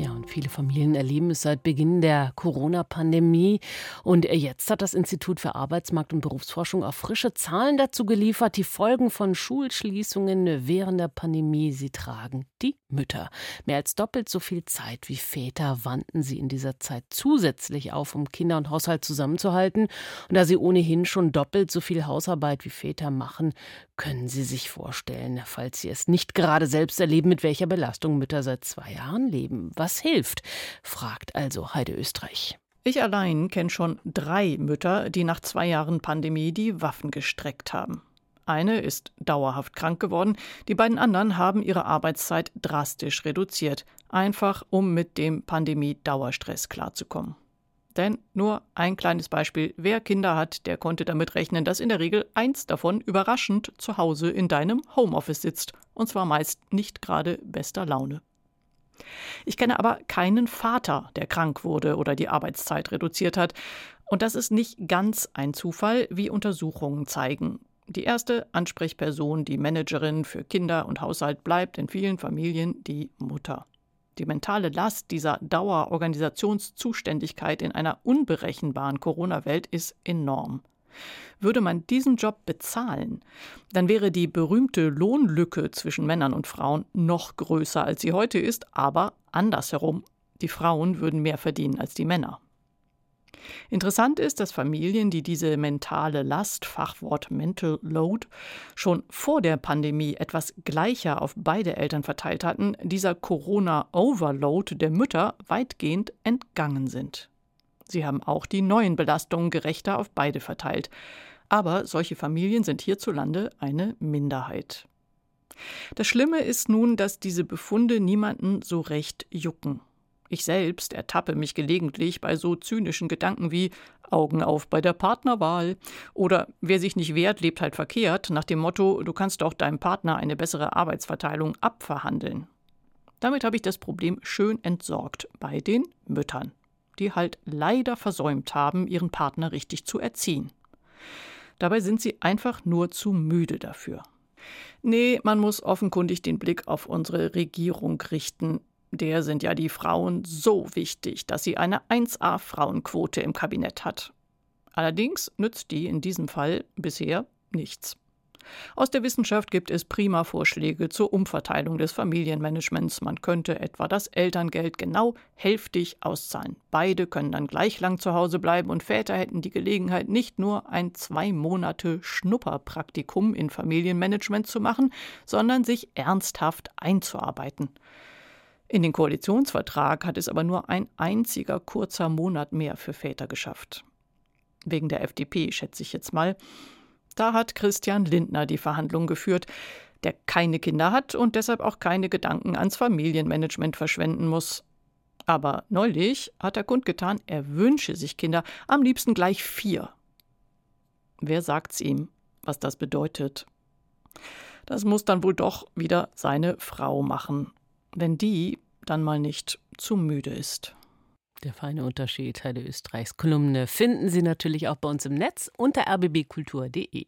Ja, und viele Familien erleben es seit Beginn der Corona-Pandemie. Und jetzt hat das Institut für Arbeitsmarkt und Berufsforschung auch frische Zahlen dazu geliefert. Die Folgen von Schulschließungen während der Pandemie, sie tragen die Mütter. Mehr als doppelt so viel Zeit wie Väter wandten sie in dieser Zeit zusätzlich auf, um Kinder und Haushalt zusammenzuhalten. Und da sie ohnehin schon doppelt so viel Hausarbeit wie Väter machen, können Sie sich vorstellen, falls Sie es nicht gerade selbst erleben, mit welcher Belastung Mütter seit zwei Jahren leben. Was hilft? fragt also Heide Österreich. Ich allein kenne schon drei Mütter, die nach zwei Jahren Pandemie die Waffen gestreckt haben. Eine ist dauerhaft krank geworden, die beiden anderen haben ihre Arbeitszeit drastisch reduziert, einfach um mit dem Pandemie-Dauerstress klarzukommen. Denn nur ein kleines Beispiel. Wer Kinder hat, der konnte damit rechnen, dass in der Regel eins davon überraschend zu Hause in deinem Homeoffice sitzt. Und zwar meist nicht gerade bester Laune. Ich kenne aber keinen Vater, der krank wurde oder die Arbeitszeit reduziert hat. Und das ist nicht ganz ein Zufall, wie Untersuchungen zeigen. Die erste Ansprechperson, die Managerin für Kinder und Haushalt bleibt in vielen Familien die Mutter. Die mentale Last dieser Dauerorganisationszuständigkeit in einer unberechenbaren Corona-Welt ist enorm. Würde man diesen Job bezahlen, dann wäre die berühmte Lohnlücke zwischen Männern und Frauen noch größer, als sie heute ist, aber andersherum. Die Frauen würden mehr verdienen als die Männer. Interessant ist, dass Familien, die diese mentale Last, Fachwort Mental Load, schon vor der Pandemie etwas gleicher auf beide Eltern verteilt hatten, dieser Corona-Overload der Mütter weitgehend entgangen sind. Sie haben auch die neuen Belastungen gerechter auf beide verteilt. Aber solche Familien sind hierzulande eine Minderheit. Das Schlimme ist nun, dass diese Befunde niemanden so recht jucken. Ich selbst ertappe mich gelegentlich bei so zynischen Gedanken wie Augen auf bei der Partnerwahl oder wer sich nicht wehrt, lebt halt verkehrt, nach dem Motto, du kannst doch deinem Partner eine bessere Arbeitsverteilung abverhandeln. Damit habe ich das Problem schön entsorgt bei den Müttern, die halt leider versäumt haben, ihren Partner richtig zu erziehen. Dabei sind sie einfach nur zu müde dafür. Nee, man muss offenkundig den Blick auf unsere Regierung richten, der sind ja die Frauen so wichtig, dass sie eine 1a Frauenquote im Kabinett hat. Allerdings nützt die in diesem Fall bisher nichts. Aus der Wissenschaft gibt es prima Vorschläge zur Umverteilung des Familienmanagements. Man könnte etwa das Elterngeld genau hälftig auszahlen. Beide können dann gleich lang zu Hause bleiben und Väter hätten die Gelegenheit, nicht nur ein zwei Monate Schnupperpraktikum in Familienmanagement zu machen, sondern sich ernsthaft einzuarbeiten. In den Koalitionsvertrag hat es aber nur ein einziger kurzer Monat mehr für Väter geschafft. Wegen der FDP, schätze ich jetzt mal. Da hat Christian Lindner die Verhandlungen geführt, der keine Kinder hat und deshalb auch keine Gedanken ans Familienmanagement verschwenden muss. Aber neulich hat er kundgetan, er wünsche sich Kinder, am liebsten gleich vier. Wer sagt's ihm, was das bedeutet? Das muss dann wohl doch wieder seine Frau machen wenn die dann mal nicht zu müde ist. Der feine Unterschied, Heide Österreichs Kolumne, finden Sie natürlich auch bei uns im Netz unter rbbkultur.de.